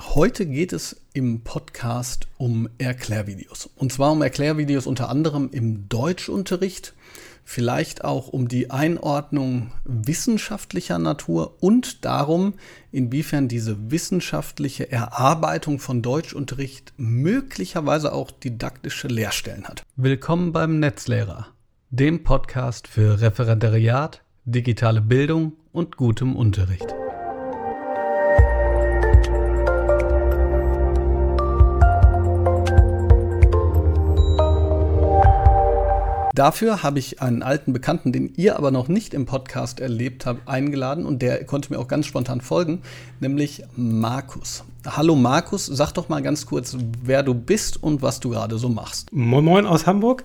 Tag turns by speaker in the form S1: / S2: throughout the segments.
S1: Heute geht es im Podcast um Erklärvideos. Und zwar um Erklärvideos unter anderem im Deutschunterricht, vielleicht auch um die Einordnung wissenschaftlicher Natur und darum, inwiefern diese wissenschaftliche Erarbeitung von Deutschunterricht möglicherweise auch didaktische Lehrstellen hat. Willkommen beim Netzlehrer, dem Podcast für Referendariat, digitale Bildung und gutem Unterricht. Dafür habe ich einen alten Bekannten, den ihr aber noch nicht im Podcast erlebt habt, eingeladen und der konnte mir auch ganz spontan folgen, nämlich Markus. Hallo Markus, sag doch mal ganz kurz, wer du bist und was du gerade so machst.
S2: Moin Moin aus Hamburg.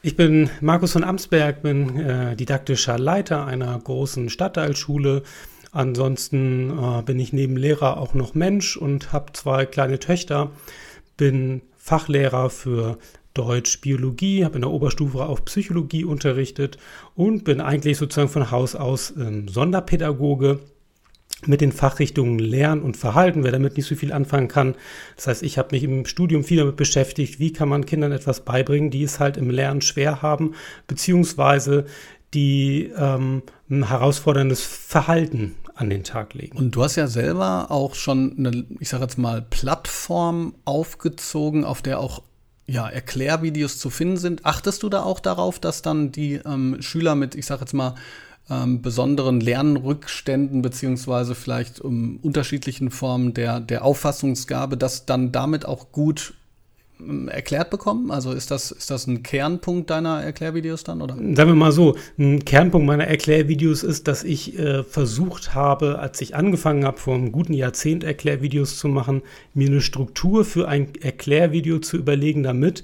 S2: Ich bin Markus von Amsberg, bin äh, didaktischer Leiter einer großen Stadtteilschule. Ansonsten äh, bin ich neben Lehrer auch noch Mensch und habe zwei kleine Töchter. Bin Fachlehrer für Deutsch, Biologie, habe in der Oberstufe auch Psychologie unterrichtet und bin eigentlich sozusagen von Haus aus ähm, Sonderpädagoge mit den Fachrichtungen Lernen und Verhalten, wer damit nicht so viel anfangen kann. Das heißt, ich habe mich im Studium viel damit beschäftigt, wie kann man Kindern etwas beibringen, die es halt im Lernen schwer haben, beziehungsweise die ähm, ein herausforderndes Verhalten an den Tag legen.
S1: Und du hast ja selber auch schon eine, ich sage jetzt mal, Plattform aufgezogen, auf der auch ja, Erklärvideos zu finden sind. Achtest du da auch darauf, dass dann die ähm, Schüler mit, ich sage jetzt mal, ähm, besonderen Lernrückständen beziehungsweise vielleicht um, unterschiedlichen Formen der, der Auffassungsgabe, dass dann damit auch gut ähm, erklärt bekommen? Also ist das, ist das ein Kernpunkt deiner Erklärvideos dann? Oder?
S2: Sagen wir mal so, ein Kernpunkt meiner Erklärvideos ist, dass ich äh, versucht habe, als ich angefangen habe, vor einem guten Jahrzehnt Erklärvideos zu machen, mir eine Struktur für ein Erklärvideo zu überlegen, damit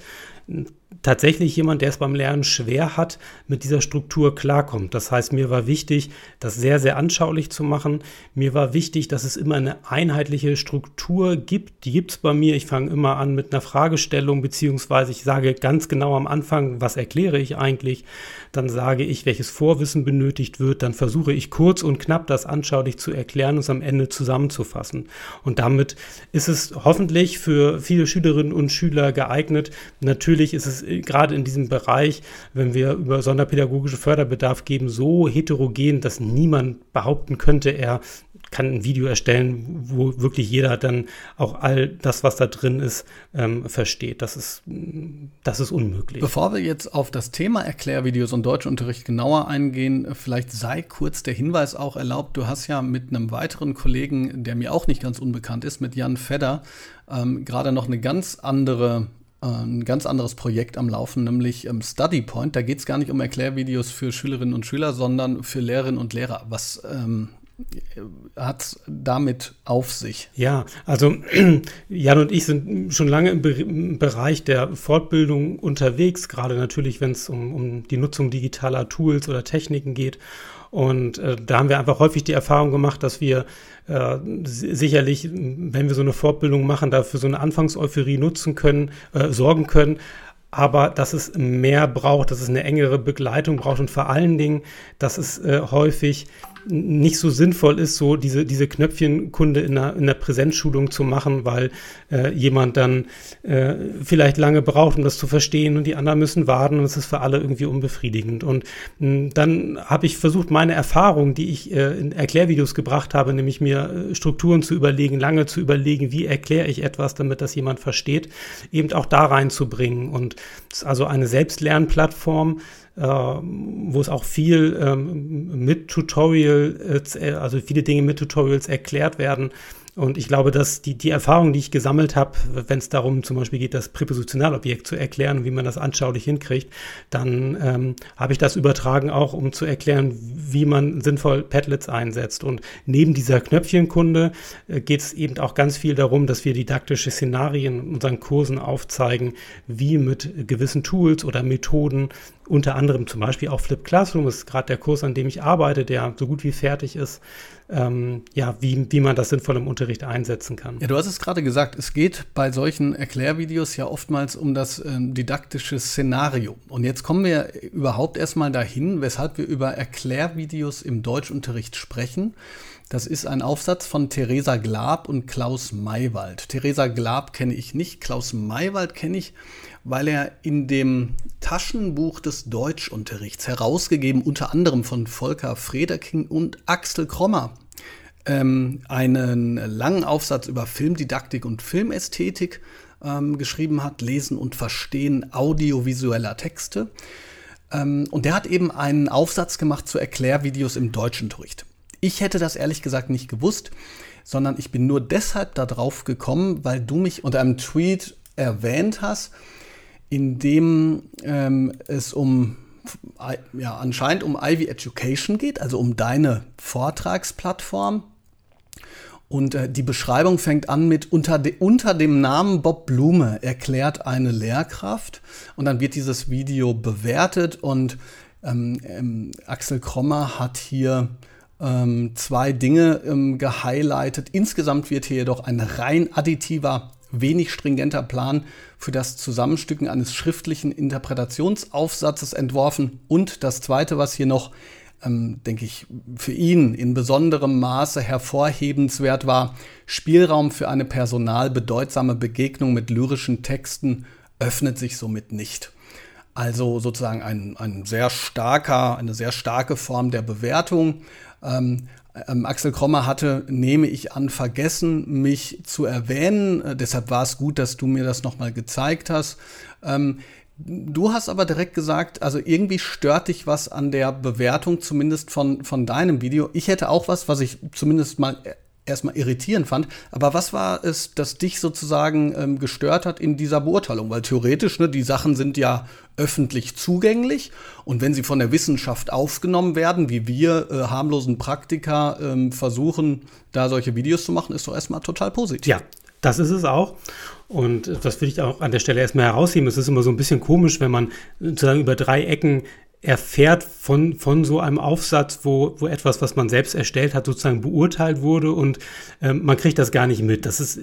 S2: tatsächlich jemand, der es beim Lernen schwer hat, mit dieser Struktur klarkommt. Das heißt, mir war wichtig, das sehr, sehr anschaulich zu machen. Mir war wichtig, dass es immer eine einheitliche Struktur gibt. Die gibt es bei mir. Ich fange immer an mit einer Fragestellung, beziehungsweise ich sage ganz genau am Anfang, was erkläre ich eigentlich. Dann sage ich, welches Vorwissen benötigt wird. Dann versuche ich kurz und knapp das anschaulich zu erklären und es am Ende zusammenzufassen. Und damit ist es hoffentlich für viele Schülerinnen und Schüler geeignet. Natürlich ist es gerade in diesem Bereich, wenn wir über sonderpädagogische Förderbedarf geben, so heterogen, dass niemand behaupten könnte, er kann ein Video erstellen, wo wirklich jeder dann auch all das, was da drin ist, ähm, versteht. Das ist, das ist unmöglich.
S1: Bevor wir jetzt auf das Thema Erklärvideos und Deutschunterricht genauer eingehen, vielleicht sei kurz der Hinweis auch erlaubt. Du hast ja mit einem weiteren Kollegen, der mir auch nicht ganz unbekannt ist, mit Jan Fedder, ähm, gerade noch eine ganz andere äh, ein ganz anderes Projekt am Laufen, nämlich ähm, Study Point. Da geht es gar nicht um Erklärvideos für Schülerinnen und Schüler, sondern für Lehrerinnen und Lehrer. Was ähm, hat damit auf sich?
S2: Ja, also Jan und ich sind schon lange im, Be im Bereich der Fortbildung unterwegs, gerade natürlich, wenn es um, um die Nutzung digitaler Tools oder Techniken geht. Und äh, da haben wir einfach häufig die Erfahrung gemacht, dass wir äh, sicherlich, wenn wir so eine Fortbildung machen, dafür so eine Anfangseuphorie nutzen können, äh, sorgen können. Aber dass es mehr braucht, dass es eine engere Begleitung braucht und vor allen Dingen, dass es äh, häufig nicht so sinnvoll ist, so diese, diese Knöpfchenkunde in der, in der Präsenzschulung zu machen, weil äh, jemand dann äh, vielleicht lange braucht, um das zu verstehen und die anderen müssen warten und es ist für alle irgendwie unbefriedigend. Und mh, hm, dann habe ich versucht, meine Erfahrung, die ich äh, in Erklärvideos gebracht habe, nämlich mir äh, Strukturen zu überlegen, lange zu überlegen, wie erkläre ich etwas, damit das jemand versteht, eben auch da reinzubringen. Und es ist also eine Selbstlernplattform, wo es auch viel ähm, mit Tutorials, äh, also viele Dinge mit Tutorials erklärt werden. Und ich glaube, dass die, die Erfahrung, die ich gesammelt habe, wenn es darum zum Beispiel geht, das Präpositionalobjekt zu erklären, wie man das anschaulich hinkriegt, dann ähm, habe ich das übertragen auch, um zu erklären, wie man sinnvoll Padlets einsetzt. Und neben dieser Knöpfchenkunde äh, geht es eben auch ganz viel darum, dass wir didaktische Szenarien in unseren Kursen aufzeigen, wie mit gewissen Tools oder Methoden unter anderem zum Beispiel auch Flip Classroom ist gerade der Kurs, an dem ich arbeite, der so gut wie fertig ist, ähm, ja, wie, wie man das sinnvoll im Unterricht einsetzen kann.
S1: Ja, du hast es gerade gesagt, es geht bei solchen Erklärvideos ja oftmals um das ähm, didaktische Szenario. Und jetzt kommen wir überhaupt erstmal dahin, weshalb wir über Erklärvideos im Deutschunterricht sprechen. Das ist ein Aufsatz von Theresa Glab und Klaus Maywald. Theresa Glab kenne ich nicht, Klaus Maywald kenne ich, weil er in dem Taschenbuch des Deutschunterrichts, herausgegeben unter anderem von Volker Frederking und Axel Krommer, ähm, einen langen Aufsatz über Filmdidaktik und Filmästhetik ähm, geschrieben hat, Lesen und Verstehen audiovisueller Texte. Ähm, und der hat eben einen Aufsatz gemacht zu Erklärvideos im Deutschunterricht. Ich hätte das ehrlich gesagt nicht gewusst, sondern ich bin nur deshalb darauf gekommen, weil du mich unter einem Tweet erwähnt hast, in dem ähm, es um ja, anscheinend um Ivy Education geht, also um deine Vortragsplattform. Und äh, die Beschreibung fängt an mit unter, de, unter dem Namen Bob Blume erklärt eine Lehrkraft. Und dann wird dieses Video bewertet und ähm, ähm, Axel Krommer hat hier ähm, zwei Dinge ähm, gehighlightet. Insgesamt wird hier jedoch ein rein additiver wenig stringenter Plan für das Zusammenstücken eines schriftlichen Interpretationsaufsatzes entworfen. Und das Zweite, was hier noch, ähm, denke ich, für ihn in besonderem Maße hervorhebenswert war, Spielraum für eine personal bedeutsame Begegnung mit lyrischen Texten öffnet sich somit nicht. Also sozusagen ein, ein sehr starker, eine sehr starke Form der Bewertung. Ähm, ähm, Axel Krommer hatte, nehme ich an, vergessen, mich zu erwähnen. Äh, deshalb war es gut, dass du mir das nochmal gezeigt hast. Ähm, du hast aber direkt gesagt, also irgendwie stört dich was an der Bewertung, zumindest von, von deinem Video. Ich hätte auch was, was ich zumindest mal erstmal irritierend fand. Aber was war es, das dich sozusagen ähm, gestört hat in dieser Beurteilung? Weil theoretisch, ne, die Sachen sind ja öffentlich zugänglich und wenn sie von der Wissenschaft aufgenommen werden, wie wir äh, harmlosen Praktiker ähm, versuchen, da solche Videos zu machen, ist doch erstmal total positiv.
S2: Ja, das ist es auch. Und das will ich auch an der Stelle erstmal herausheben. Es ist immer so ein bisschen komisch, wenn man sozusagen über drei Ecken erfährt von, von so einem Aufsatz, wo, wo etwas, was man selbst erstellt hat, sozusagen beurteilt wurde und ähm, man kriegt das gar nicht mit. Das ist,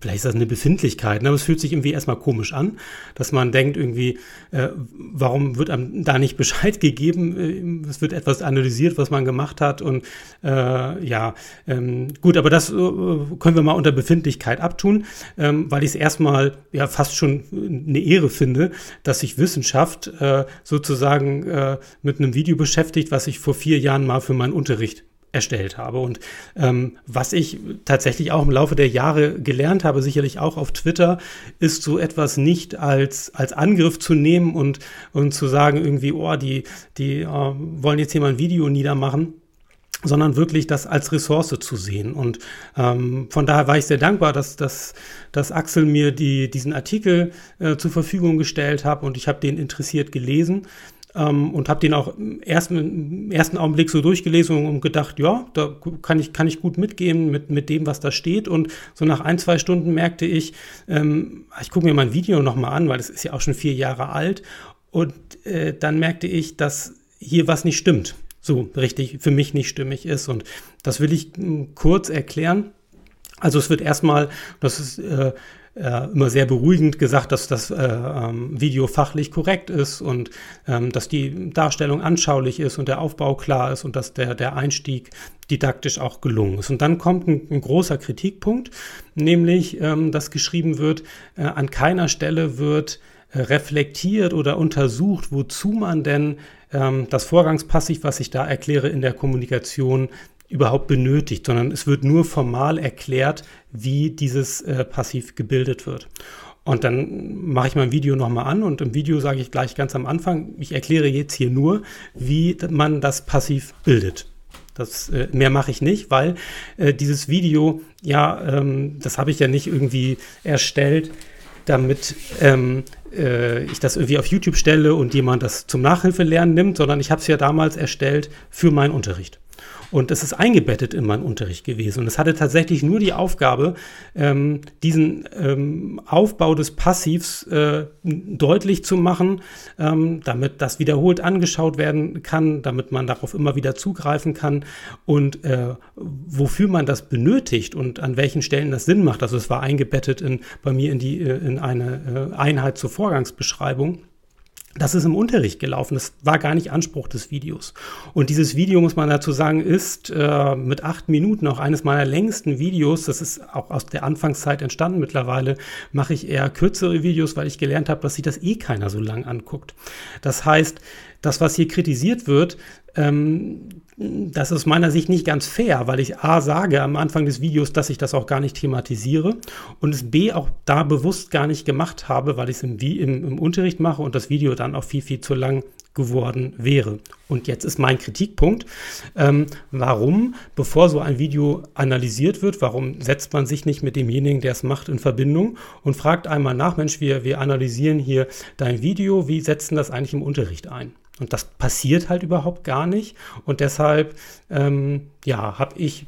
S2: vielleicht ist das eine Befindlichkeit, ne? aber es fühlt sich irgendwie erstmal komisch an, dass man denkt irgendwie, äh, warum wird einem da nicht Bescheid gegeben? Äh, es wird etwas analysiert, was man gemacht hat und äh, ja, ähm, gut, aber das äh, können wir mal unter Befindlichkeit abtun, ähm, weil ich es erstmal ja fast schon eine Ehre finde, dass sich Wissenschaft äh, sozusagen äh, mit einem Video beschäftigt, was ich vor vier Jahren mal für meinen Unterricht erstellt habe. Und ähm, was ich tatsächlich auch im Laufe der Jahre gelernt habe, sicherlich auch auf Twitter, ist so etwas nicht als, als Angriff zu nehmen und, und zu sagen, irgendwie, oh, die, die äh, wollen jetzt hier mal ein Video niedermachen sondern wirklich das als Ressource zu sehen. Und ähm, von daher war ich sehr dankbar, dass, dass, dass Axel mir die, diesen Artikel äh, zur Verfügung gestellt hat und ich habe den interessiert gelesen ähm, und habe den auch im ersten, im ersten Augenblick so durchgelesen und gedacht, ja, da kann ich, kann ich gut mitgehen mit, mit dem, was da steht. Und so nach ein, zwei Stunden merkte ich, ähm, ich gucke mir mein Video nochmal an, weil es ist ja auch schon vier Jahre alt. Und äh, dann merkte ich, dass hier was nicht stimmt. So richtig für mich nicht stimmig ist. Und das will ich hm, kurz erklären. Also es wird erstmal, das ist äh, äh, immer sehr beruhigend gesagt, dass das äh, ähm, Video fachlich korrekt ist und ähm, dass die Darstellung anschaulich ist und der Aufbau klar ist und dass der, der Einstieg didaktisch auch gelungen ist. Und dann kommt ein, ein großer Kritikpunkt, nämlich, ähm, dass geschrieben wird, äh, an keiner Stelle wird äh, reflektiert oder untersucht, wozu man denn ähm, das Vorgangspassiv, was ich da erkläre, in der Kommunikation überhaupt benötigt, sondern es wird nur formal erklärt, wie dieses äh, Passiv gebildet wird. Und dann mache ich mein Video nochmal an und im Video sage ich gleich ganz am Anfang, ich erkläre jetzt hier nur, wie man das Passiv bildet. Das, äh, mehr mache ich nicht, weil äh, dieses Video, ja, ähm, das habe ich ja nicht irgendwie erstellt, damit ähm, äh, ich das irgendwie auf YouTube stelle und jemand das zum Nachhilfelernen nimmt, sondern ich habe es ja damals erstellt für meinen Unterricht. Und es ist eingebettet in meinen Unterricht gewesen. Und es hatte tatsächlich nur die Aufgabe, ähm, diesen ähm, Aufbau des Passivs äh, deutlich zu machen, ähm, damit das wiederholt angeschaut werden kann, damit man darauf immer wieder zugreifen kann und äh, wofür man das benötigt und an welchen Stellen das Sinn macht. Also es war eingebettet in, bei mir in, die, äh, in eine äh, Einheit zur Vorgangsbeschreibung. Das ist im Unterricht gelaufen. Das war gar nicht Anspruch des Videos. Und dieses Video, muss man dazu sagen, ist äh, mit acht Minuten auch eines meiner längsten Videos. Das ist auch aus der Anfangszeit entstanden. Mittlerweile mache ich eher kürzere Videos, weil ich gelernt habe, dass sich das eh keiner so lang anguckt. Das heißt, das, was hier kritisiert wird, ähm, das ist meiner Sicht nicht ganz fair, weil ich A sage am Anfang des Videos, dass ich das auch gar nicht thematisiere und es B auch da bewusst gar nicht gemacht habe, weil ich es im, im, im Unterricht mache und das Video dann auch viel, viel zu lang geworden wäre. Und jetzt ist mein Kritikpunkt, ähm, warum, bevor so ein Video analysiert wird, warum setzt man sich nicht mit demjenigen, der es macht, in Verbindung und fragt einmal nach, Mensch, wir, wir analysieren hier dein Video, wie setzen das eigentlich im Unterricht ein? Und das passiert halt überhaupt gar nicht. Und deshalb, ähm, ja, habe ich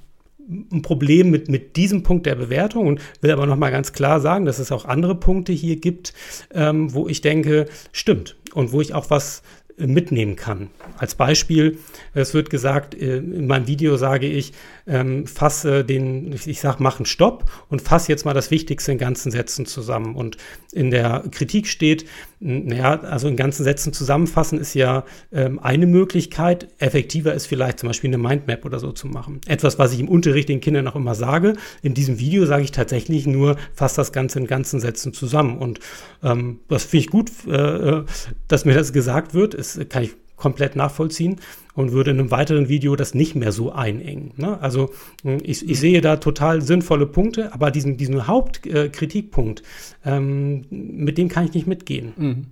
S2: ein Problem mit, mit diesem Punkt der Bewertung und will aber nochmal ganz klar sagen, dass es auch andere Punkte hier gibt, ähm, wo ich denke, stimmt und wo ich auch was mitnehmen kann. Als Beispiel, es wird gesagt, äh, in meinem Video sage ich, ähm, fasse den, ich sage, mach einen Stopp und fasse jetzt mal das Wichtigste in ganzen Sätzen zusammen. Und in der Kritik steht, naja, also in ganzen Sätzen zusammenfassen ist ja ähm, eine Möglichkeit. Effektiver ist vielleicht zum Beispiel eine Mindmap oder so zu machen. Etwas, was ich im Unterricht den Kindern auch immer sage. In diesem Video sage ich tatsächlich nur, fasse das Ganze in ganzen Sätzen zusammen. Und ähm, das finde ich gut, äh, äh dass mir das gesagt wird. Das kann ich komplett nachvollziehen und würde in einem weiteren Video das nicht mehr so einengen. Ne? Also hm, ich, ich, sehe da total sinnvolle Punkte, aber diesen, diesen Hauptkritikpunkt, äh, ähm, mit dem kann ich nicht mitgehen. Mhm.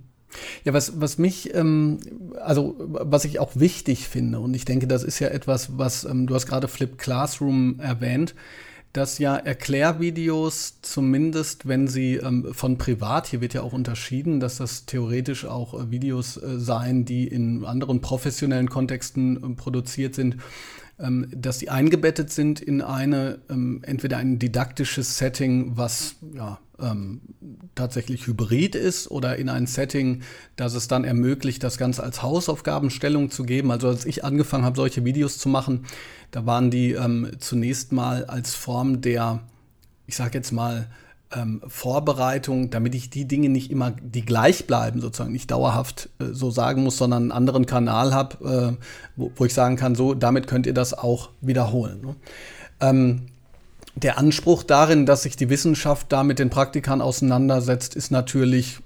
S1: Ja, was, was mich, ähm, also was ich auch wichtig finde, und ich denke, das ist ja etwas, was, ähm, du hast gerade Flip Classroom erwähnt, dass ja Erklärvideos zumindest, wenn sie ähm, von privat, hier wird ja auch unterschieden, dass das theoretisch auch äh, Videos äh, seien, die in anderen professionellen Kontexten äh, produziert sind, dass die eingebettet sind in eine, ähm, entweder ein didaktisches Setting, was ja, ähm, tatsächlich hybrid ist, oder in ein Setting, das es dann ermöglicht, das Ganze als Hausaufgabenstellung zu geben. Also als ich angefangen habe, solche Videos zu machen, da waren die ähm, zunächst mal als Form der, ich sage jetzt mal, ähm, Vorbereitung, damit ich die Dinge nicht immer, die gleich bleiben, sozusagen nicht dauerhaft äh, so sagen muss, sondern einen anderen Kanal habe, äh, wo, wo, ich sagen kann, so, damit könnt ihr das auch wiederholen. Ne? Ähm, der Anspruch darin, dass sich die Wissenschaft da mit den Praktikern auseinandersetzt, ist natürlich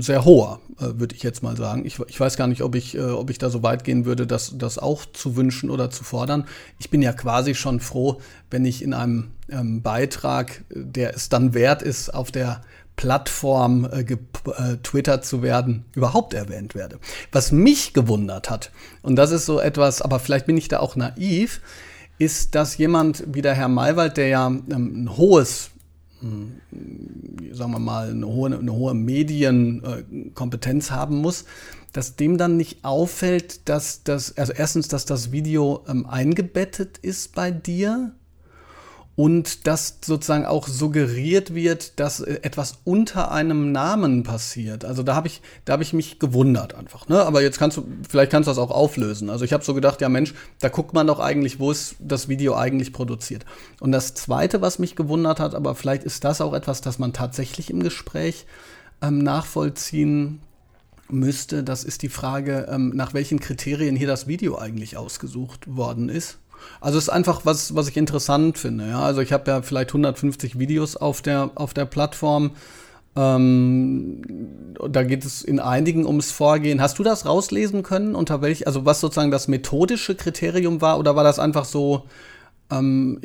S1: sehr hoher, äh, würde ich jetzt mal sagen. Ich, ich, weiß gar nicht, ob ich, äh, ob ich da so weit gehen würde, das, das auch zu wünschen oder zu fordern. Ich bin ja quasi schon froh, wenn ich in einem ähm, Beitrag, der es dann wert ist, auf der Plattform äh, getwittert äh, zu werden, überhaupt erwähnt werde. Was mich gewundert hat, und das ist so etwas, aber vielleicht bin ich da auch naiv, ist, dass jemand wie der Herr Maywald, der ja ähm, ein hohes sagen wir mal, eine hohe, eine hohe Medienkompetenz haben muss, dass dem dann nicht auffällt, dass das, also erstens, dass das Video ähm, eingebettet ist bei dir und dass sozusagen auch suggeriert wird, dass äh, etwas unter einem Namen passiert. Also da habe ich, da habe ich mich gewundert einfach. Ne? Aber jetzt kannst du, vielleicht kannst du das auch auflösen. Also ich habe so gedacht, ja Mensch, da guckt man doch eigentlich, wo ist das Video eigentlich produziert. Und das Zweite, was mich gewundert hat, aber vielleicht ist das auch etwas, das man tatsächlich im Gespräch ähm, nachvollziehen müsste. Das ist die Frage, ähm, nach welchen Kriterien hier das Video eigentlich ausgesucht worden ist. Also es ist einfach was, was ich interessant finde. Ja? Also ich habe ja vielleicht 150 Videos auf der, auf der Plattform. Ähm, da geht es in einigen ums Vorgehen. Hast du das rauslesen können, unter welch, also was sozusagen das methodische Kriterium war, oder war das einfach so, ähm,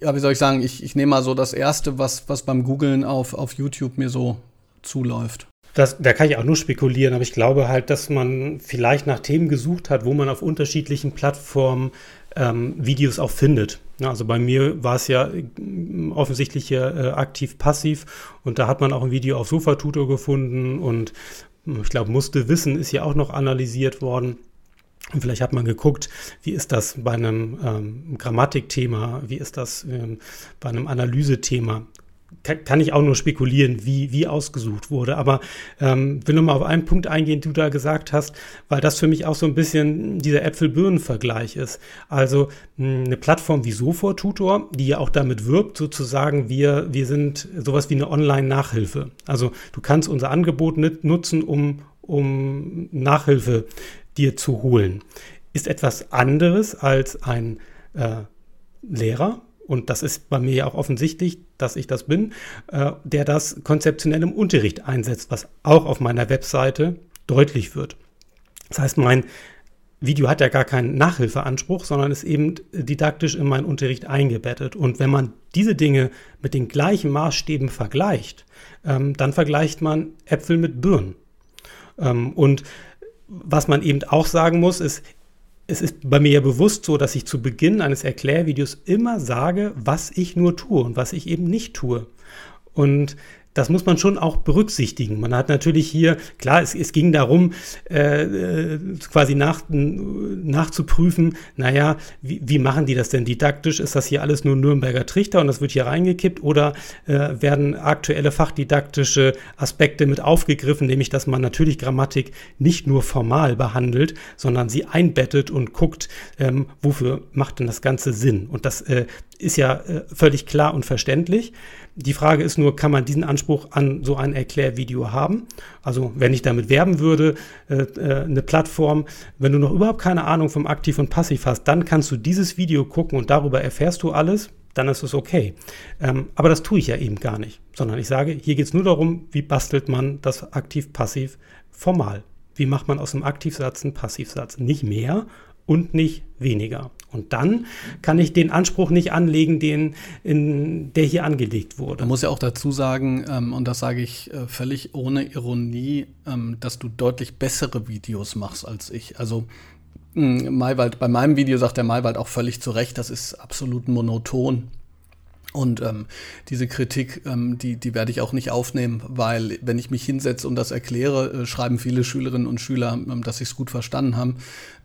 S1: ja, wie soll ich sagen, ich, ich nehme mal so das erste, was, was beim Googlen auf, auf YouTube mir so zuläuft.
S2: Das, da kann ich auch nur spekulieren, aber ich glaube halt, dass man vielleicht nach Themen gesucht hat, wo man auf unterschiedlichen Plattformen ähm, Videos auch findet. Also bei mir war es ja äh, offensichtlich hier äh, aktiv-passiv und da hat man auch ein Video auf Sofatutor gefunden und ich glaube, musste wissen ist ja auch noch analysiert worden. Und vielleicht hat man geguckt, wie ist das bei einem ähm, Grammatikthema, wie ist das ähm, bei einem Analysethema kann, kann, ich auch nur spekulieren, wie, wie ausgesucht wurde. Aber ähm, will nochmal auf einen Punkt eingehen, den du da gesagt hast, weil das für mich auch so ein bisschen dieser Äpfel-Birnen-Vergleich ist. Also mh, eine Plattform wie Sofor-Tutor, die ja auch damit wirbt, sozusagen, wir, wir sind sowas wie eine Online-Nachhilfe. Also du kannst unser Angebot nutzen, um um Nachhilfe dir zu holen, ist etwas anderes als ein äh, Lehrer, und das ist bei mir ja auch offensichtlich, dass ich das bin, äh, der das konzeptionell im Unterricht einsetzt, was auch auf meiner Webseite deutlich wird. Das heißt, mein Video hat ja gar keinen Nachhilfeanspruch, sondern ist eben didaktisch in meinen Unterricht eingebettet. Und wenn man diese Dinge mit den gleichen Maßstäben vergleicht, ähm, dann vergleicht man Äpfel mit Birnen. Ähm, und was man eben auch sagen muss, ist, es ist bei mir ja bewusst so, dass ich zu Beginn eines Erklärvideos immer sage, was ich nur tue und was ich eben nicht tue. Und das muss man schon auch berücksichtigen. Man hat natürlich hier, klar, es, es ging darum, äh, äh, quasi nach, nachzuprüfen, naja, wie, wie machen die das denn didaktisch? Ist das hier alles nur Nürnberger Trichter und das wird hier reingekippt oder äh, werden aktuelle fachdidaktische Aspekte mit aufgegriffen, nämlich dass man natürlich Grammatik nicht nur formal behandelt, sondern sie einbettet und guckt, ähm, wofür macht denn das Ganze Sinn? Und das äh, ist ja äh, völlig klar und verständlich. Die Frage ist nur, kann man diesen Anspruch an so ein Erklärvideo haben? Also wenn ich damit werben würde, äh, äh, eine Plattform, wenn du noch überhaupt keine Ahnung vom Aktiv und Passiv hast, dann kannst du dieses Video gucken und darüber erfährst du alles, dann ist es okay. Ähm, aber das tue ich ja eben gar nicht, sondern ich sage, hier geht es nur darum, wie bastelt man das Aktiv-Passiv formal. Wie macht man aus einem Aktivsatz einen Passivsatz? Nicht mehr und nicht weniger. Und dann kann ich den Anspruch nicht anlegen, den, in, der hier angelegt wurde.
S1: Man muss ja auch dazu sagen, ähm, und das sage ich äh, völlig ohne Ironie, ähm, dass du deutlich bessere Videos machst als ich. Also mh, Maywald, bei meinem Video sagt der Maywald auch völlig zu Recht, das ist absolut monoton. Und ähm, diese Kritik, ähm, die, die werde ich auch nicht aufnehmen, weil wenn ich mich hinsetze und das erkläre, äh, schreiben viele Schülerinnen und Schüler, ähm, dass sie es gut verstanden haben.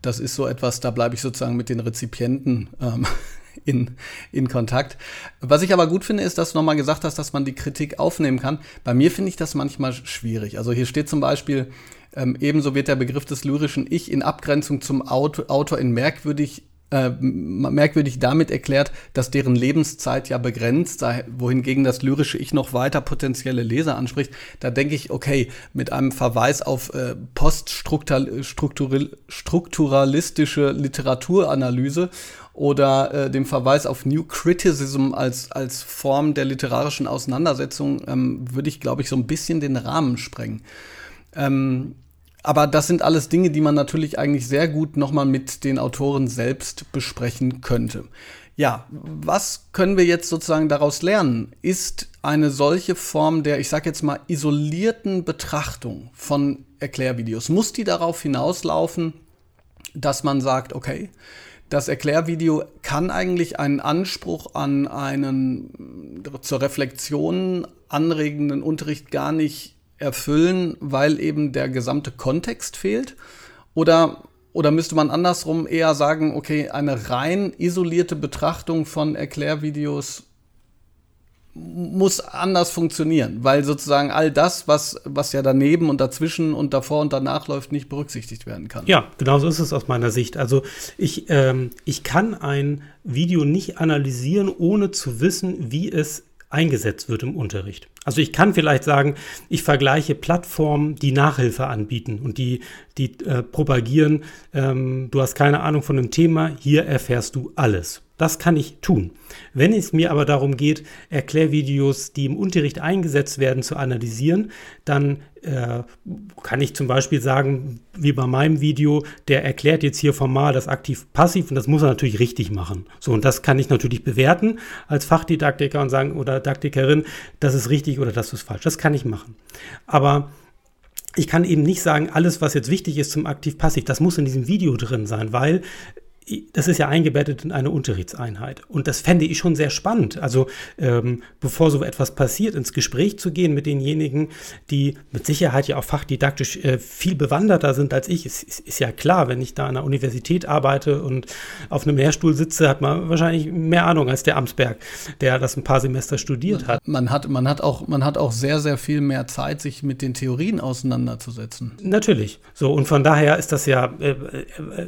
S1: Das ist so etwas, da bleibe ich sozusagen mit den Rezipienten ähm, in, in Kontakt. Was ich aber gut finde, ist, dass du nochmal gesagt hast, dass man die Kritik aufnehmen kann. Bei mir finde ich das manchmal schwierig. Also hier steht zum Beispiel, ähm, ebenso wird der Begriff des lyrischen Ich in Abgrenzung zum Autor in merkwürdig äh, merkwürdig damit erklärt, dass deren Lebenszeit ja begrenzt sei, wohingegen das lyrische Ich noch weiter potenzielle Leser anspricht. Da denke ich, okay, mit einem Verweis auf äh, poststrukturalistische Literaturanalyse oder äh, dem Verweis auf New Criticism als, als Form der literarischen Auseinandersetzung ähm, würde ich, glaube ich, so ein bisschen den Rahmen sprengen. Ähm, aber das sind alles Dinge, die man natürlich eigentlich sehr gut nochmal mit den Autoren selbst besprechen könnte. Ja, was können wir jetzt sozusagen daraus lernen? Ist eine solche Form der, ich sage jetzt mal, isolierten Betrachtung von Erklärvideos, muss die darauf hinauslaufen, dass man sagt, okay, das Erklärvideo kann eigentlich einen Anspruch an einen zur Reflexion anregenden Unterricht gar nicht erfüllen, weil eben der gesamte Kontext fehlt? Oder, oder müsste man andersrum eher sagen, okay, eine rein isolierte Betrachtung von Erklärvideos muss anders funktionieren, weil sozusagen all das, was, was ja daneben und dazwischen und davor und danach läuft, nicht berücksichtigt werden kann.
S2: Ja, genau so ist es aus meiner Sicht. Also ich, ähm, ich kann ein Video nicht analysieren, ohne zu wissen, wie es eingesetzt wird im Unterricht. Also ich kann vielleicht sagen, ich vergleiche Plattformen, die Nachhilfe anbieten und die, die äh, propagieren, ähm, du hast keine Ahnung von einem Thema, hier erfährst du alles. Das kann ich tun. Wenn es mir aber darum geht, Erklärvideos, die im Unterricht eingesetzt werden, zu analysieren, dann äh, kann ich zum Beispiel sagen, wie bei meinem Video, der erklärt jetzt hier formal das aktiv-passiv und das muss er natürlich richtig machen. So, und das kann ich natürlich bewerten als Fachdidaktiker und sagen, oder Didaktikerin, das ist richtig oder das ist falsch. Das kann ich machen. Aber ich kann eben nicht sagen, alles, was jetzt wichtig ist zum Aktiv-Passiv, das muss in diesem Video drin sein, weil das ist ja eingebettet in eine Unterrichtseinheit. Und das fände ich schon sehr spannend. Also ähm, bevor so etwas passiert, ins Gespräch zu gehen mit denjenigen, die mit Sicherheit ja auch fachdidaktisch äh, viel bewanderter sind als ich. Es ist, ist, ja klar, wenn ich da an der Universität arbeite und auf einem Lehrstuhl sitze, hat man wahrscheinlich mehr Ahnung als der Amtsberg, der das ein paar Semester studiert hat.
S1: Man hat, man hat, auch, man hat auch sehr, sehr viel mehr Zeit, sich mit den Theorien auseinanderzusetzen.
S2: Natürlich. So, und von daher ist das ja äh, äh,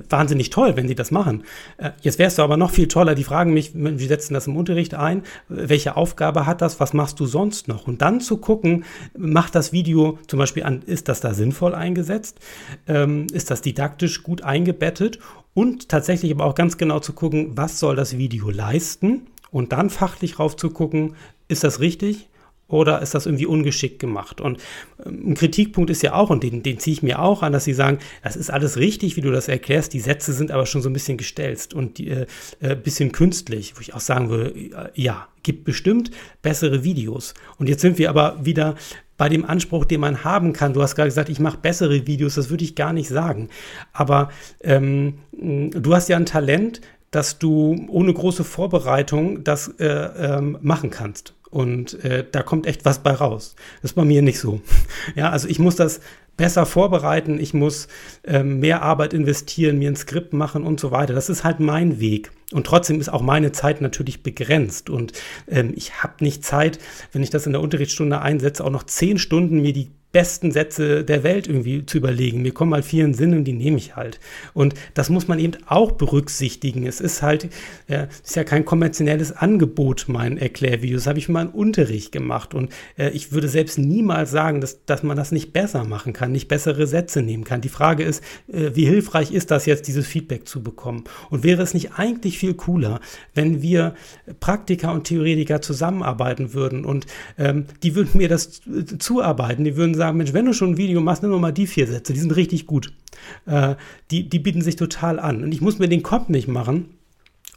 S2: wahnsinnig toll, wenn die das machen machen. Äh, jetzt wärst du aber noch viel toller. Die fragen mich, wie setzen das im Unterricht ein? Welche Aufgabe hat das? Was machst du sonst noch? Und dann zu gucken, macht das Video zum Beispiel an, ist das da sinnvoll eingesetzt? Ähm, ist das didaktisch gut eingebettet? Und tatsächlich aber auch ganz genau zu gucken, was soll das Video leisten? Und dann fachlich rauf zu gucken, ist das richtig? Oder ist das irgendwie ungeschickt gemacht? Und ähm, ein Kritikpunkt ist ja auch, und den, den ziehe ich mir auch an, dass sie sagen, das ist alles richtig, wie du das erklärst, die Sätze sind aber schon so ein bisschen gestelzt und die, äh, äh, bisschen künstlich, wo ich auch sagen würde, äh, ja, gibt bestimmt bessere Videos. Und jetzt sind wir aber wieder bei dem Anspruch, den man haben kann. Du hast gerade gesagt, ich mache bessere Videos, das würde ich gar nicht sagen. Aber ähm, du hast ja ein Talent, dass du ohne große Vorbereitung das äh, ähm, machen kannst. Und äh, da kommt echt was bei raus. Das ist bei mir nicht so. Ja, also ich muss das besser vorbereiten, ich muss äh, mehr Arbeit investieren, mir ein Skript machen und so weiter. Das ist halt mein Weg. Und trotzdem ist auch meine Zeit natürlich begrenzt. Und ähm, ich habe nicht Zeit, wenn ich das in der Unterrichtsstunde einsetze, auch noch zehn Stunden mir die besten Sätze der Welt irgendwie zu überlegen. Mir kommen mal vier in Sinn und die nehme ich halt. Und das muss man eben auch berücksichtigen. Es ist halt, äh, ist ja kein konventionelles Angebot, mein Erklärvideo. Das habe ich mal im Unterricht gemacht. Und äh, ich würde selbst niemals sagen, dass, dass man das nicht besser machen kann, nicht bessere Sätze nehmen kann. Die Frage ist, äh, wie hilfreich ist das jetzt, dieses Feedback zu bekommen? Und wäre es nicht eigentlich viel cooler, wenn wir Praktiker und Theoretiker zusammenarbeiten würden und ähm, die würden mir das zuarbeiten, die würden sagen, Mensch, wenn du schon ein Video machst, nimm mal die vier Sätze, die sind richtig gut. Äh, die, die bieten sich total an. Und ich muss mir den Kopf nicht machen.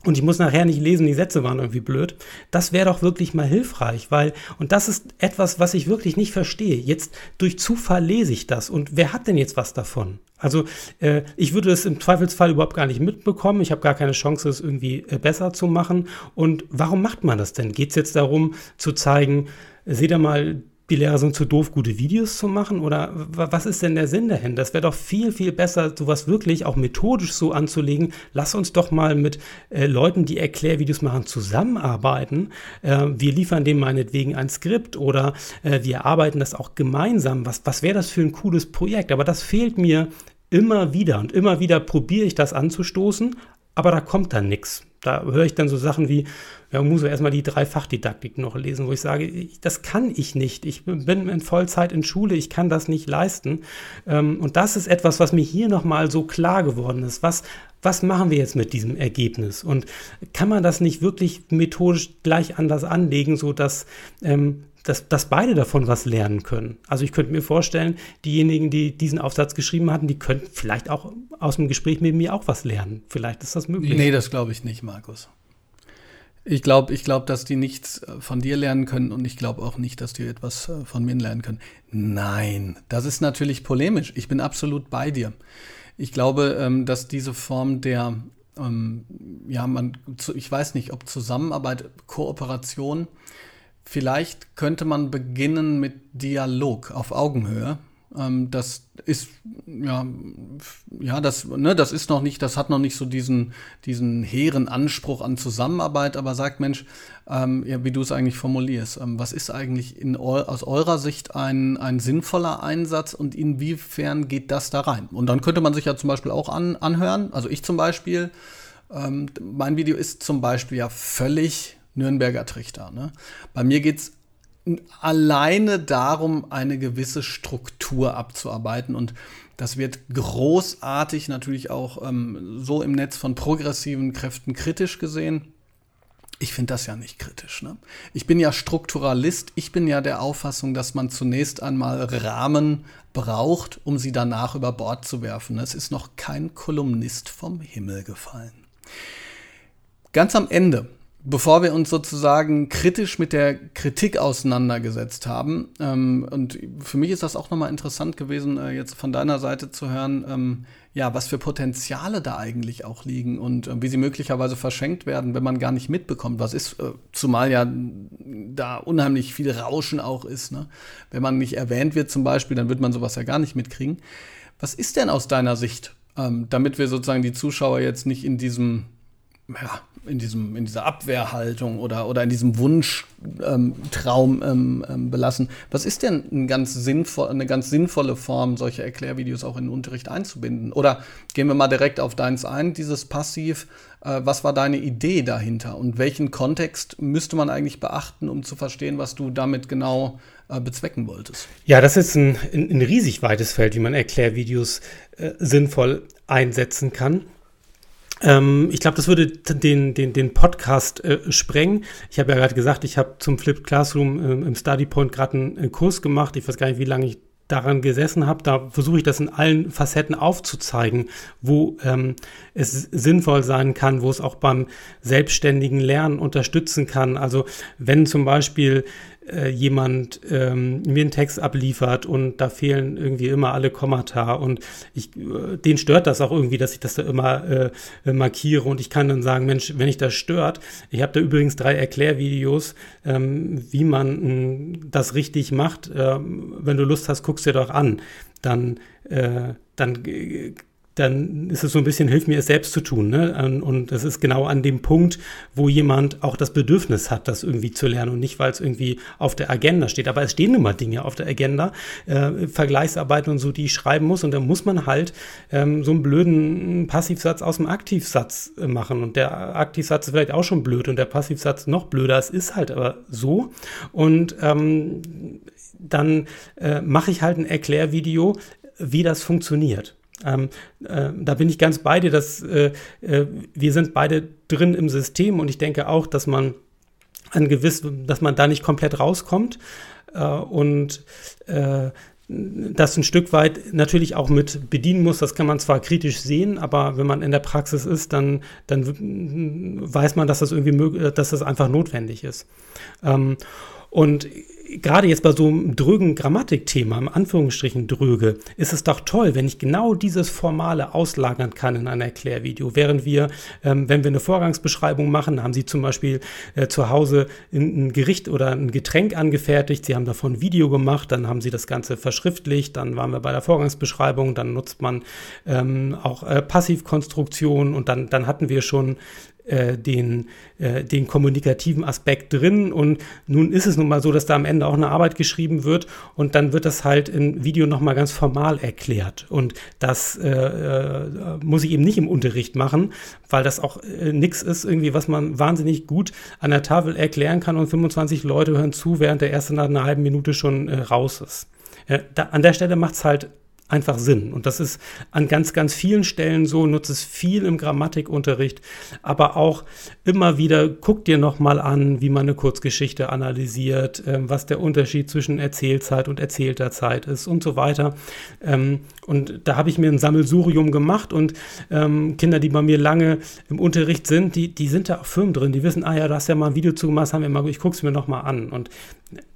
S2: Und ich muss nachher nicht lesen, die Sätze waren irgendwie blöd. Das wäre doch wirklich mal hilfreich, weil, und das ist etwas, was ich wirklich nicht verstehe. Jetzt durch Zufall lese ich das. Und wer hat denn jetzt was davon? Also äh, ich würde es im Zweifelsfall überhaupt gar nicht mitbekommen. Ich habe gar keine Chance, es irgendwie äh, besser zu machen. Und warum macht man das denn? Geht es jetzt darum zu zeigen, seht ihr mal, die Lehrer sind zu doof, gute Videos zu machen? Oder was ist denn der Sinn dahin? Das wäre doch viel, viel besser, sowas wirklich auch methodisch so anzulegen. Lass uns doch mal mit äh, Leuten, die Erklärvideos machen, zusammenarbeiten. Äh, wir liefern dem meinetwegen ein Skript oder äh, wir arbeiten das auch gemeinsam. Was, was wäre das für ein cooles Projekt? Aber das fehlt mir immer wieder und immer wieder probiere ich das anzustoßen, aber da kommt dann nichts. Da höre ich dann so Sachen wie, ja, muss erstmal die Dreifachdidaktik noch lesen, wo ich sage, ich, das kann ich nicht. Ich bin in Vollzeit in Schule, ich kann das nicht leisten. Ähm, und das ist etwas, was mir hier nochmal so klar geworden ist. Was, was machen wir jetzt mit diesem Ergebnis? Und kann man das nicht wirklich methodisch gleich anders anlegen, sodass ähm, dass, dass beide davon was lernen können. Also ich könnte mir vorstellen, diejenigen, die diesen Aufsatz geschrieben hatten, die könnten vielleicht auch aus dem Gespräch mit mir auch was lernen. Vielleicht ist das möglich.
S1: Nee, das glaube ich nicht, Markus. Ich glaube, ich glaube, dass die nichts äh, von dir lernen können und ich glaube auch nicht, dass die etwas äh, von mir lernen können. Nein, das ist natürlich polemisch. Ich bin absolut bei dir. Ich glaube, ähm, dass diese Form der, ähm, ja, man, ich weiß nicht, ob Zusammenarbeit, Kooperation, Vielleicht könnte man beginnen mit Dialog auf Augenhöhe. Ähm, das ist ja, ja, das, ne, das ist noch nicht, das hat noch nicht so diesen, diesen hehren Anspruch an Zusammenarbeit, aber sagt Mensch, ähm, ja, wie du es eigentlich formulierst, ähm, was ist eigentlich in aus eurer Sicht ein, ein sinnvoller Einsatz und inwiefern geht das da rein? Und dann könnte man sich ja zum Beispiel auch an, anhören, also ich zum Beispiel, ähm, mein Video ist zum Beispiel ja völlig Nürnberger Trichter. Ne? Bei mir geht es alleine darum, eine gewisse Struktur abzuarbeiten und das wird großartig natürlich auch ähm, so im Netz von progressiven Kräften kritisch gesehen. Ich finde das ja nicht kritisch. Ne? Ich bin ja Strukturalist. Ich bin ja der Auffassung, dass man zunächst einmal Rahmen braucht, um sie danach über Bord zu werfen. Es ist noch kein Kolumnist vom Himmel gefallen. Ganz am Ende bevor wir uns sozusagen kritisch mit der Kritik auseinandergesetzt haben, ähm, und für mich ist das auch nochmal interessant gewesen, äh, jetzt von deiner Seite zu hören, ähm, ja, was für Potenziale da eigentlich auch liegen und äh, wie sie möglicherweise verschenkt werden, wenn man gar nicht mitbekommt, was ist, äh, zumal ja da unheimlich viel Rauschen auch ist. Ne? Wenn man nicht erwähnt wird zum Beispiel, dann wird man sowas ja gar nicht mitkriegen. Was ist denn aus deiner Sicht, ähm, damit wir sozusagen die Zuschauer jetzt nicht in diesem ja, in, diesem, in dieser Abwehrhaltung oder, oder in diesem Wunschtraum ähm, ähm, belassen. Was ist denn ein ganz sinnvoll, eine ganz sinnvolle Form, solche Erklärvideos auch in den Unterricht einzubinden? Oder gehen wir mal direkt auf deins ein, dieses Passiv. Äh, was war deine Idee dahinter und welchen Kontext müsste man eigentlich beachten, um zu verstehen, was du damit genau äh, bezwecken wolltest?
S2: Ja, das ist ein, ein, ein riesig weites Feld, wie man Erklärvideos äh, sinnvoll einsetzen kann. Ähm, ich glaube, das würde den, den, den Podcast äh, sprengen. Ich habe ja gerade gesagt, ich habe zum Flipped Classroom äh, im Study Point gerade einen, einen Kurs gemacht. Ich weiß gar nicht, wie lange ich daran gesessen habe, da versuche ich das in allen Facetten aufzuzeigen, wo ähm, es sinnvoll sein kann, wo es auch beim selbstständigen Lernen unterstützen kann. Also wenn zum Beispiel äh, jemand ähm, mir einen Text abliefert und da fehlen irgendwie immer alle Kommata und ich, äh, den stört das auch irgendwie, dass ich das da immer äh, äh markiere und ich kann dann sagen, Mensch, wenn ich das stört, ich habe da übrigens drei Erklärvideos, ähm, wie man äh, das richtig macht. Ähm, wenn du Lust hast, guckst dir doch an. Dann, äh, dann dann ist es so ein bisschen, hilf mir es selbst zu tun. Ne? Und das ist genau an dem Punkt, wo jemand auch das Bedürfnis hat, das irgendwie zu lernen und nicht, weil es irgendwie auf der Agenda steht. Aber es stehen immer Dinge auf der Agenda, äh, Vergleichsarbeiten und so, die ich schreiben muss. Und da muss man halt ähm, so einen blöden Passivsatz aus dem Aktivsatz äh, machen. Und der Aktivsatz ist vielleicht auch schon blöd und der Passivsatz noch blöder. Es ist halt aber so. Und ähm, dann äh, mache ich halt ein Erklärvideo, wie das funktioniert. Ähm, äh, da bin ich ganz bei dir, dass äh, äh, wir sind beide drin im System und ich denke auch, dass man an gewiss, dass man da nicht komplett rauskommt äh, und äh, das ein Stück weit natürlich auch mit bedienen muss. Das kann man zwar kritisch sehen, aber wenn man in der Praxis ist, dann, dann weiß man, dass das irgendwie, dass das einfach notwendig ist. Ähm, und gerade jetzt bei so einem drögen Grammatikthema, im Anführungsstrichen dröge, ist es doch toll, wenn ich genau dieses Formale auslagern kann in ein Erklärvideo. Während wir, ähm, wenn wir eine Vorgangsbeschreibung machen, haben Sie zum Beispiel äh, zu Hause ein, ein, Gericht oder ein Getränk angefertigt, Sie haben davon ein Video gemacht, dann haben Sie das Ganze verschriftlicht, dann waren wir bei der Vorgangsbeschreibung, dann nutzt man ähm, auch äh, Passivkonstruktion und dann, dann hatten wir schon äh, den, äh, den kommunikativen Aspekt drin. Und nun ist es nun mal so, dass da am Ende auch eine Arbeit geschrieben wird und dann wird das halt im Video nochmal ganz formal erklärt. Und das äh, äh, muss ich eben nicht im Unterricht machen, weil das auch äh, nichts ist, irgendwie, was man wahnsinnig gut an der Tafel erklären kann und 25 Leute hören zu, während der erste nach einer halben Minute schon äh, raus ist. Da, an der Stelle macht es halt einfach Sinn. Und das ist an ganz, ganz vielen Stellen so, nutze es viel im Grammatikunterricht, aber auch immer wieder, guck dir nochmal an, wie man eine Kurzgeschichte analysiert, ähm, was der Unterschied zwischen Erzählzeit und erzählter Zeit ist und so weiter. Ähm, und da habe ich mir ein Sammelsurium gemacht und ähm, Kinder, die bei mir lange im Unterricht sind, die, die sind da auch firm drin. Die wissen, ah ja, du hast ja mal ein Video zugemacht, haben wir mal, ich gucke es mir nochmal an. Und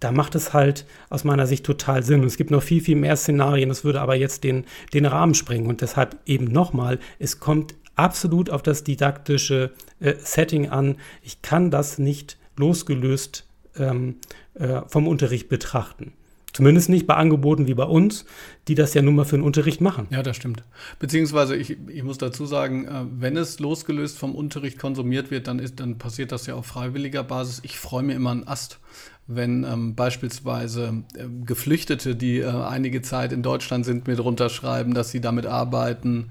S2: da macht es halt aus meiner Sicht total Sinn. Und es gibt noch viel, viel mehr Szenarien. Das würde aber jetzt den, den Rahmen sprengen. Und deshalb eben nochmal, es kommt absolut auf das didaktische äh, Setting an. Ich kann das nicht losgelöst ähm, äh, vom Unterricht betrachten. Zumindest nicht bei Angeboten wie bei uns, die das ja nun mal für den Unterricht machen.
S1: Ja, das stimmt. Beziehungsweise ich, ich muss dazu sagen, äh, wenn es losgelöst vom Unterricht konsumiert wird, dann, ist, dann passiert das ja auf freiwilliger Basis. Ich freue mir immer einen Ast, wenn ähm, beispielsweise äh, Geflüchtete, die äh, einige Zeit in Deutschland sind, mir drunter schreiben, dass sie damit arbeiten.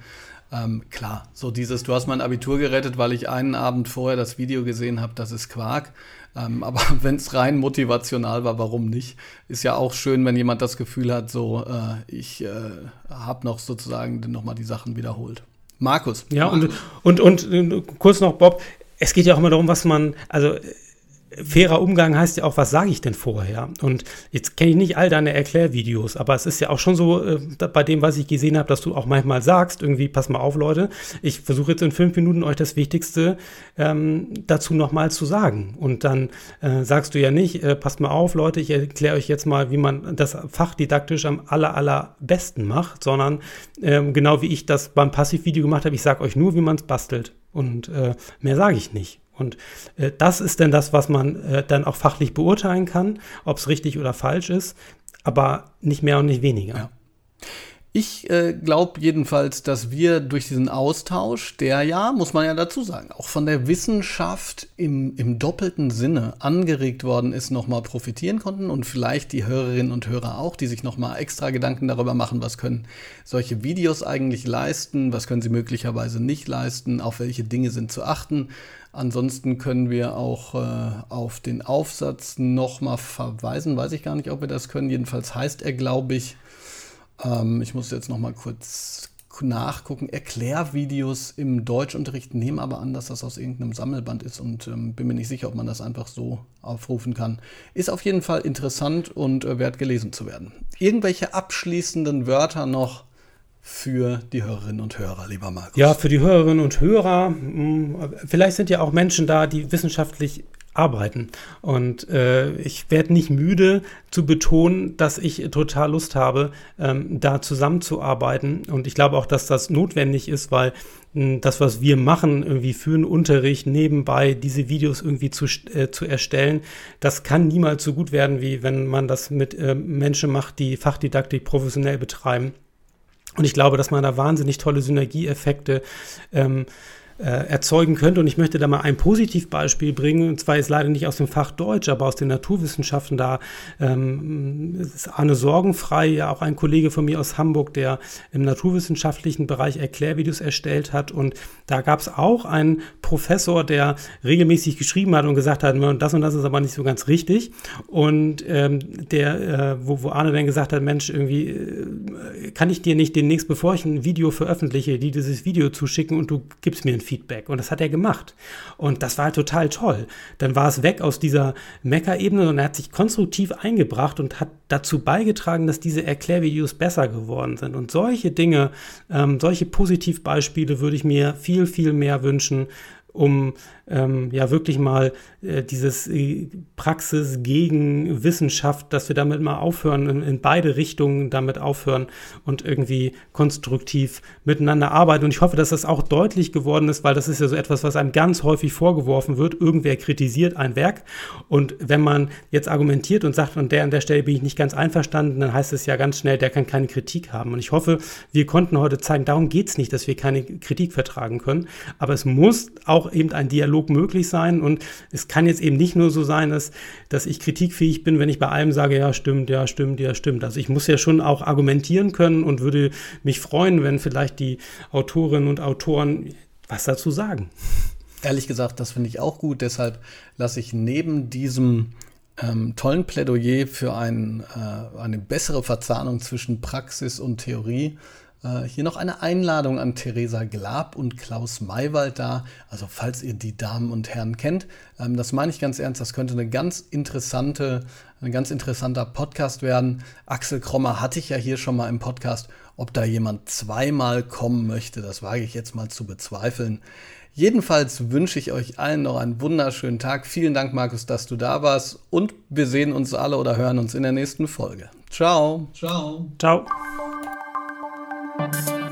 S1: Ähm, klar, so dieses, du hast mein Abitur gerettet, weil ich einen Abend vorher das Video gesehen habe, das ist Quark. Ähm, aber wenn es rein motivational war, warum nicht? Ist ja auch schön, wenn jemand das Gefühl hat, so, äh, ich äh, habe noch sozusagen nochmal die Sachen wiederholt. Markus.
S2: Ja, Markus. Und, und, und, und kurz noch, Bob, es geht ja auch immer darum, was man, also fairer Umgang heißt ja auch, was sage ich denn vorher? Und jetzt kenne ich nicht all deine Erklärvideos, aber es ist ja auch schon so äh, bei dem, was ich gesehen habe, dass du auch manchmal sagst, irgendwie, pass mal auf, Leute, ich versuche jetzt in fünf Minuten euch das Wichtigste ähm, dazu nochmal zu sagen. Und dann äh, sagst du ja nicht, äh, passt mal auf, Leute, ich erkläre euch jetzt mal, wie man das fachdidaktisch am aller, allerbesten macht, sondern ähm, genau wie ich das beim Passivvideo gemacht habe, ich sage euch nur, wie man es bastelt. Und äh, mehr sage ich nicht. Und äh, das ist denn das, was man äh, dann auch fachlich beurteilen kann, ob es richtig oder falsch ist, aber nicht mehr und nicht weniger. Ja.
S1: Ich äh, glaube jedenfalls, dass wir durch diesen Austausch, der ja, muss man ja dazu sagen, auch von der Wissenschaft im, im doppelten Sinne angeregt worden ist, nochmal profitieren konnten und vielleicht die Hörerinnen und Hörer auch, die sich nochmal extra Gedanken darüber machen, was können solche Videos eigentlich leisten, was können sie möglicherweise nicht leisten, auf welche Dinge sind zu achten. Ansonsten können wir auch äh, auf den Aufsatz nochmal verweisen. Weiß ich gar nicht, ob wir das können. Jedenfalls heißt er, glaube ich, ähm, ich muss jetzt noch mal kurz nachgucken. Erklärvideos im Deutschunterricht nehmen aber an, dass das aus irgendeinem Sammelband ist und ähm, bin mir nicht sicher, ob man das einfach so aufrufen kann. Ist auf jeden Fall interessant und äh, wert gelesen zu werden. Irgendwelche abschließenden Wörter noch für die Hörerinnen und Hörer, lieber Markus?
S2: Ja, für die Hörerinnen und Hörer. Hm, vielleicht sind ja auch Menschen da, die wissenschaftlich arbeiten. Und äh, ich werde nicht müde zu betonen, dass ich total Lust habe, ähm, da zusammenzuarbeiten. Und ich glaube auch, dass das notwendig ist, weil mh, hm, das, was wir machen, irgendwie für einen Unterricht nebenbei diese Videos irgendwie zu, äh, zu erstellen, das kann niemals so gut werden, wie wenn man das mit äh, Menschen macht, die Fachdidaktik professionell betreiben. Und ich glaube, dass man da wahnsinnig tolle Synergieeffekte ähm, äh, erzeugen könnte. Und ich möchte da mal ein Positivbeispiel bringen. Und zwar ist leider nicht aus dem Fach Deutsch, aber aus den Naturwissenschaften. Da ähm, ist Arne Sorgenfrei, ja auch ein Kollege von mir aus Hamburg, der im naturwissenschaftlichen Bereich Erklärvideos erstellt hat. Und da gab es auch einen Professor, der regelmäßig geschrieben hat und gesagt hat, das und das ist aber nicht so ganz richtig. Und ähm, der, äh, wo, wo Arne dann gesagt hat, Mensch, irgendwie äh, kann ich dir nicht demnächst, bevor ich ein Video veröffentliche, die dieses Video zuschicken und du gibst mir ein Feedback. Und das hat er gemacht. Und das war total toll. Dann war es weg aus dieser Mecker-Ebene und er hat sich konstruktiv eingebracht und hat dazu beigetragen, dass diese Erklärvideos besser geworden sind. Und solche Dinge, ähm, solche Positivbeispiele würde ich mir viel, viel mehr wünschen, um ähm, ja wirklich mal äh, dieses äh, Praxis gegen Wissenschaft, dass wir damit mal aufhören, in, in, beide Richtungen damit aufhören und irgendwie konstruktiv miteinander arbeiten. Und ich hoffe, dass das auch deutlich geworden ist, weil das ist ja so etwas, was einem ganz häufig vorgeworfen wird. Irgendwer kritisiert ein Werk und wenn man jetzt argumentiert und sagt, an der an der Stelle bin ich nicht ganz einverstanden, dann heißt es ja ganz schnell, der kann keine Kritik haben. Und ich hoffe, wir konnten heute zeigen, darum geht es nicht, dass wir keine Kritik vertragen können, aber es muss auch eben ein Dialog möglich sein. Und es kann jetzt eben nicht nur so sein, dass, dass ich kritikfähig bin, wenn ich bei allem sage, ja, stimmt, ja, stimmt, ja, stimmt. Also ich muss ja schon auch argumentieren können und würde mich freuen, wenn vielleicht die Autorinnen und Autoren was dazu sagen.
S1: Ehrlich gesagt, das finde ich auch gut. Deshalb lasse ich neben diesem ähm, tollen Plädoyer für ein, äh, eine bessere Verzahnung zwischen Praxis und Theorie hier noch eine Einladung an Theresa Glab und Klaus Maywald da. Also falls ihr die Damen und Herren kennt, ähm, das meine ich ganz ernst, das könnte eine ganz interessante, ein ganz interessanter Podcast werden. Axel Krommer hatte ich ja hier schon mal im Podcast. Ob da jemand zweimal kommen möchte, das wage ich jetzt mal zu bezweifeln. Jedenfalls wünsche ich euch allen noch einen wunderschönen Tag. Vielen Dank, Markus, dass du da warst. Und wir sehen uns alle oder hören uns in der nächsten Folge. Ciao.
S2: Ciao. Ciao.
S3: Thank you.